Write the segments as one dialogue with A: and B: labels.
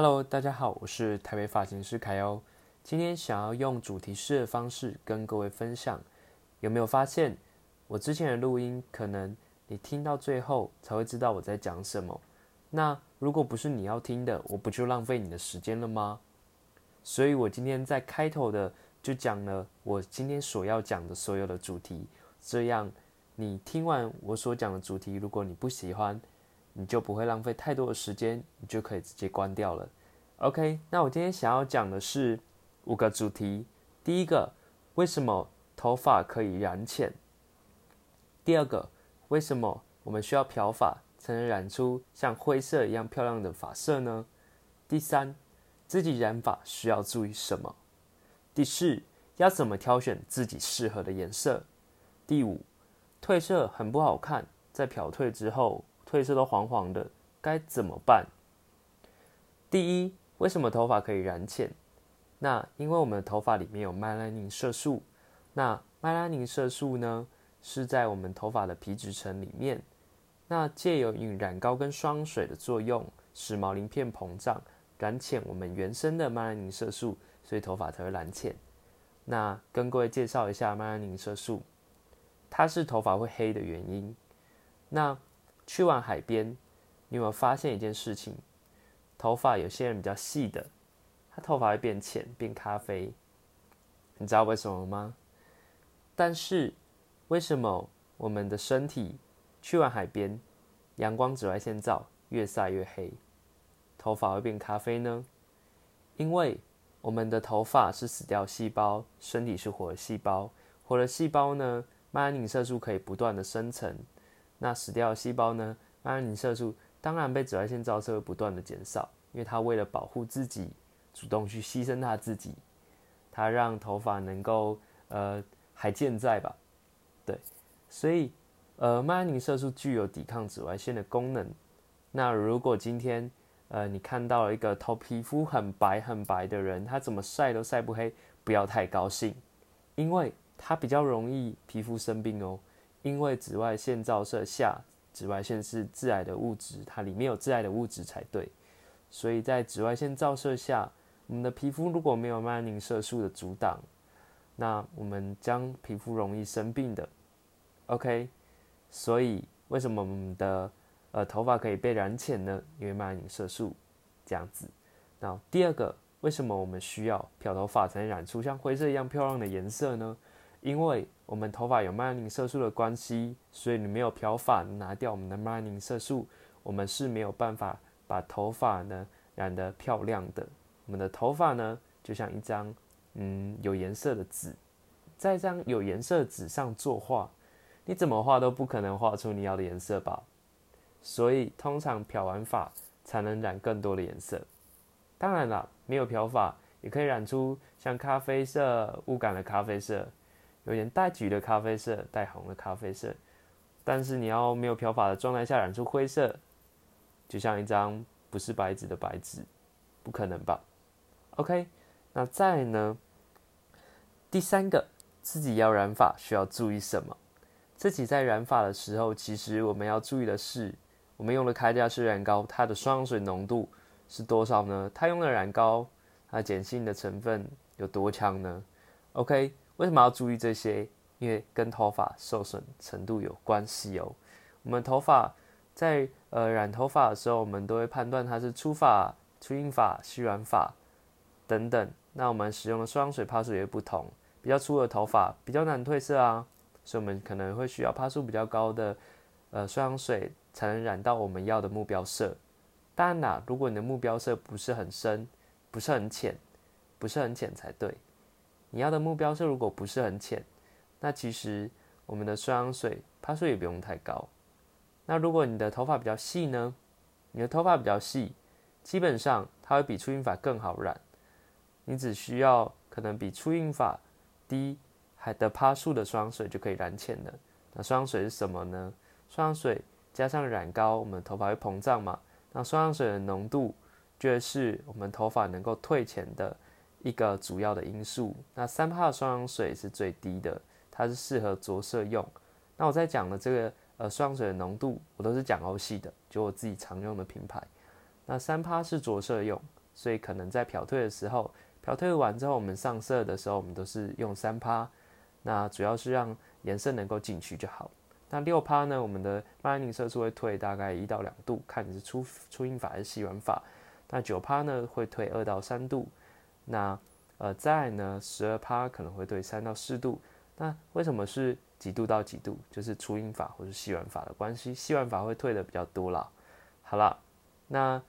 A: Hello，大家好，我是台北发型师凯欧。今天想要用主题式的方式跟各位分享，有没有发现我之前的录音，可能你听到最后才会知道我在讲什么？那如果不是你要听的，我不就浪费你的时间了吗？所以我今天在开头的就讲了我今天所要讲的所有的主题，这样你听完我所讲的主题，如果你不喜欢，你就不会浪费太多的时间，你就可以直接关掉了。OK，那我今天想要讲的是五个主题。第一个，为什么头发可以染浅？第二个，为什么我们需要漂发才能染出像灰色一样漂亮的发色呢？第三，自己染发需要注意什么？第四，要怎么挑选自己适合的颜色？第五，褪色很不好看，在漂褪之后。褪色都黄黄的，该怎么办？第一，为什么头发可以染浅？那因为我们的头发里面有麦拉宁色素。那麦拉宁色素呢，是在我们头发的皮质层里面。那借由用染膏跟霜水的作用，使毛鳞片膨胀，染浅我们原生的麦拉宁色素，所以头发才会染浅。那跟各位介绍一下麦拉宁色素，它是头发会黑的原因。那去完海边，你有没有发现一件事情？头发有些人比较细的，他头发会变浅，变咖啡。你知道为什么吗？但是为什么我们的身体去完海边，阳光紫外线照越晒越黑，头发会变咖啡呢？因为我们的头发是死掉细胞，身体是活细胞，活的细胞呢，麦拉宁色素可以不断的生成。那死掉的细胞呢？麦拉宁色素当然被紫外线照射会不断的减少，因为它为了保护自己，主动去牺牲它自己，它让头发能够呃还健在吧？对，所以呃麦拉宁色素具有抵抗紫外线的功能。那如果今天呃你看到了一个头皮肤很白很白的人，他怎么晒都晒不黑，不要太高兴，因为他比较容易皮肤生病哦。因为紫外线照射下，紫外线是致癌的物质，它里面有致癌的物质才对。所以在紫外线照射下，我们的皮肤如果没有麦拉宁色素的阻挡，那我们将皮肤容易生病的。OK，所以为什么我们的呃头发可以被染浅呢？因为麦拉宁色素这样子。那第二个，为什么我们需要漂头发才能染出像灰色一样漂亮的颜色呢？因为我们头发有麦拉宁色素的关系，所以你没有漂发，拿掉我们的麦拉宁色素，我们是没有办法把头发呢染得漂亮的。我们的头发呢，就像一张嗯有颜色的纸，在这张有颜色的纸上作画，你怎么画都不可能画出你要的颜色吧？所以通常漂完发才能染更多的颜色。当然了，没有漂发也可以染出像咖啡色、雾感的咖啡色。有点带橘的咖啡色，带红的咖啡色，但是你要没有漂发的状态下染出灰色，就像一张不是白纸的白纸，不可能吧？OK，那再呢？第三个，自己要染发需要注意什么？自己在染发的时候，其实我们要注意的是，我们用的开架式染膏，它的双氧水浓度是多少呢？它用的染膏，它碱性的成分有多强呢？OK。为什么要注意这些？因为跟头发受损程度有关系哦。我们头发在呃染头发的时候，我们都会判断它是粗发、粗硬发、细软发等等。那我们使用的双氧水帕数也不同。比较粗的头发比较难褪色啊，所以我们可能会需要帕数比较高的呃双氧水才能染到我们要的目标色。当然啦，如果你的目标色不是很深、不是很浅、不是很浅才对。你要的目标色如果不是很浅，那其实我们的双氧水趴数也不用太高。那如果你的头发比较细呢？你的头发比较细，基本上它会比初音发更好染。你只需要可能比初音发低还的趴数的双水就可以染浅了。那双水是什么呢？双水加上染膏，我们头发会膨胀嘛？那双氧水的浓度就是我们头发能够退浅的。一个主要的因素，那三帕的双氧水是最低的，它是适合着色用。那我在讲的这个呃双氧水的浓度，我都是讲欧系的，就我自己常用的品牌。那三帕是着色用，所以可能在漂退的时候，漂退完之后，我们上色的时候，我们都是用三趴，那主要是让颜色能够进去就好。那六趴呢，我们的曼宁色素会退大概一到两度，看你是粗粗硬法还是细软法。那九趴呢会退二到三度，那呃再呢十二趴可能会对三到四度。那为什么是几度到几度？就是粗硬法或是细软法的关系，细软法会退的比较多啦。好了，那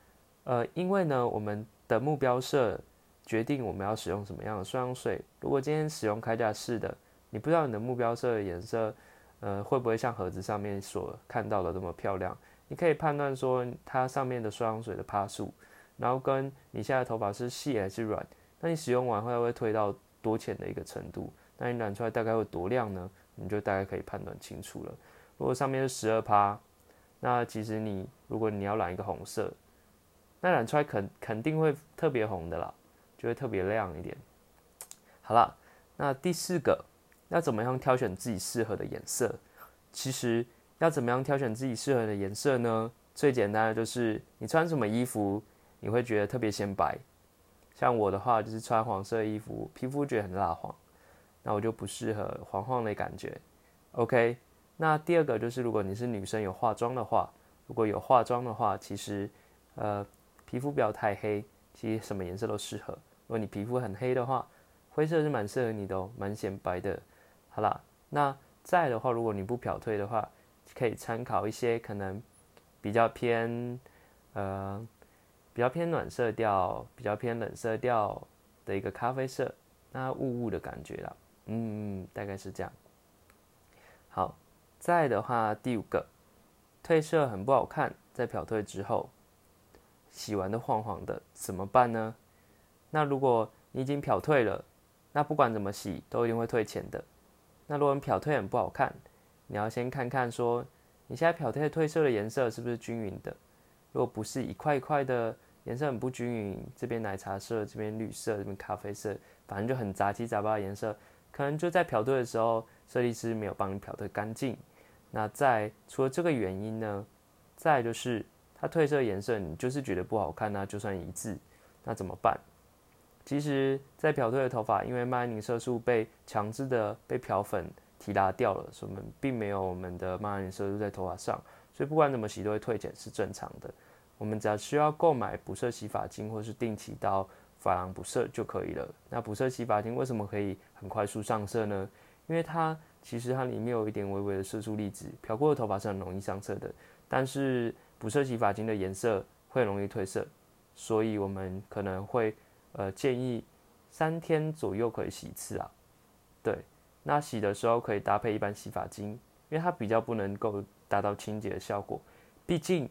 A: 呃因为呢我们的目标色决定我们要使用什么样的双氧水。如果今天使用开架式的，你不知道你的目标色的颜色，呃会不会像盒子上面所看到的那么漂亮？你可以判断说它上面的双氧水的趴数。然后跟你现在头发是细还是软，那你使用完后会退到多浅的一个程度？那你染出来大概会多亮呢？你就大概可以判断清楚了。如果上面是十二趴，那其实你如果你要染一个红色，那染出来肯肯定会特别红的啦，就会特别亮一点。好了，那第四个要怎么样挑选自己适合的颜色？其实要怎么样挑选自己适合的颜色呢？最简单的就是你穿什么衣服。你会觉得特别显白，像我的话就是穿黄色衣服，皮肤觉得很蜡黄，那我就不适合黄黄的感觉。OK，那第二个就是如果你是女生有化妆的话，如果有化妆的话，其实呃皮肤不要太黑，其实什么颜色都适合。如果你皮肤很黑的话，灰色是蛮适合你的哦，蛮显白的。好啦，那再的话，如果你不漂退的话，可以参考一些可能比较偏呃。比较偏暖色调，比较偏冷色调的一个咖啡色，那雾雾的感觉啦，嗯，大概是这样。好，再的话第五个，褪色很不好看，在漂褪之后，洗完的黄黄的，怎么办呢？那如果你已经漂褪了，那不管怎么洗都一定会退钱的。那如果你漂褪很不好看，你要先看看说，你现在漂褪褪色的颜色是不是均匀的？如果不是一块一块的。颜色很不均匀，这边奶茶色，这边绿色，这边咖啡色，反正就很杂七杂八的颜色，可能就在漂对的时候，设计师没有帮你漂得干净。那在除了这个原因呢，再就是它褪色颜色你就是觉得不好看，那就算一致，那怎么办？其实，在漂褪的头发，因为曼宁色素被强制的被漂粉提拉掉了，所以我们并没有我们的曼宁色素在头发上，所以不管怎么洗都会褪减，是正常的。我们只要需要购买补色洗发精，或是定期到发廊补色就可以了。那补色洗发精为什么可以很快速上色呢？因为它其实它里面有一点微微的色素粒子，漂过的头发是很容易上色的。但是补色洗发精的颜色会容易褪色，所以我们可能会呃建议三天左右可以洗一次啊。对，那洗的时候可以搭配一般洗发精，因为它比较不能够达到清洁的效果，毕竟。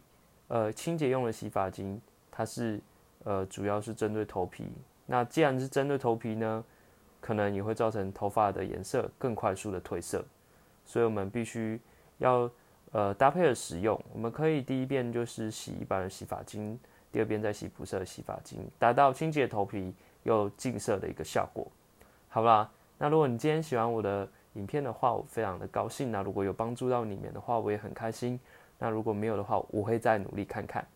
A: 呃，清洁用的洗发精，它是呃主要是针对头皮。那既然是针对头皮呢，可能也会造成头发的颜色更快速的褪色，所以我们必须要呃搭配的使用。我们可以第一遍就是洗一般的洗发精，第二遍再洗补色的洗发精，达到清洁头皮又净色的一个效果。好啦，那如果你今天喜欢我的影片的话，我非常的高兴。那如果有帮助到你们的话，我也很开心。那如果没有的话，我会再努力看看。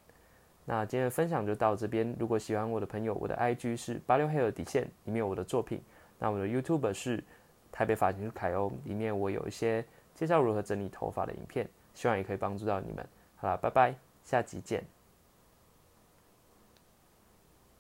A: 那今天的分享就到这边。如果喜欢我的朋友，我的 IG 是八六黑的底线，里面有我的作品。那我的 YouTube 是台北发型师凯欧，里面我有一些介绍如何整理头发的影片，希望也可以帮助到你们。好了，拜拜，下集见。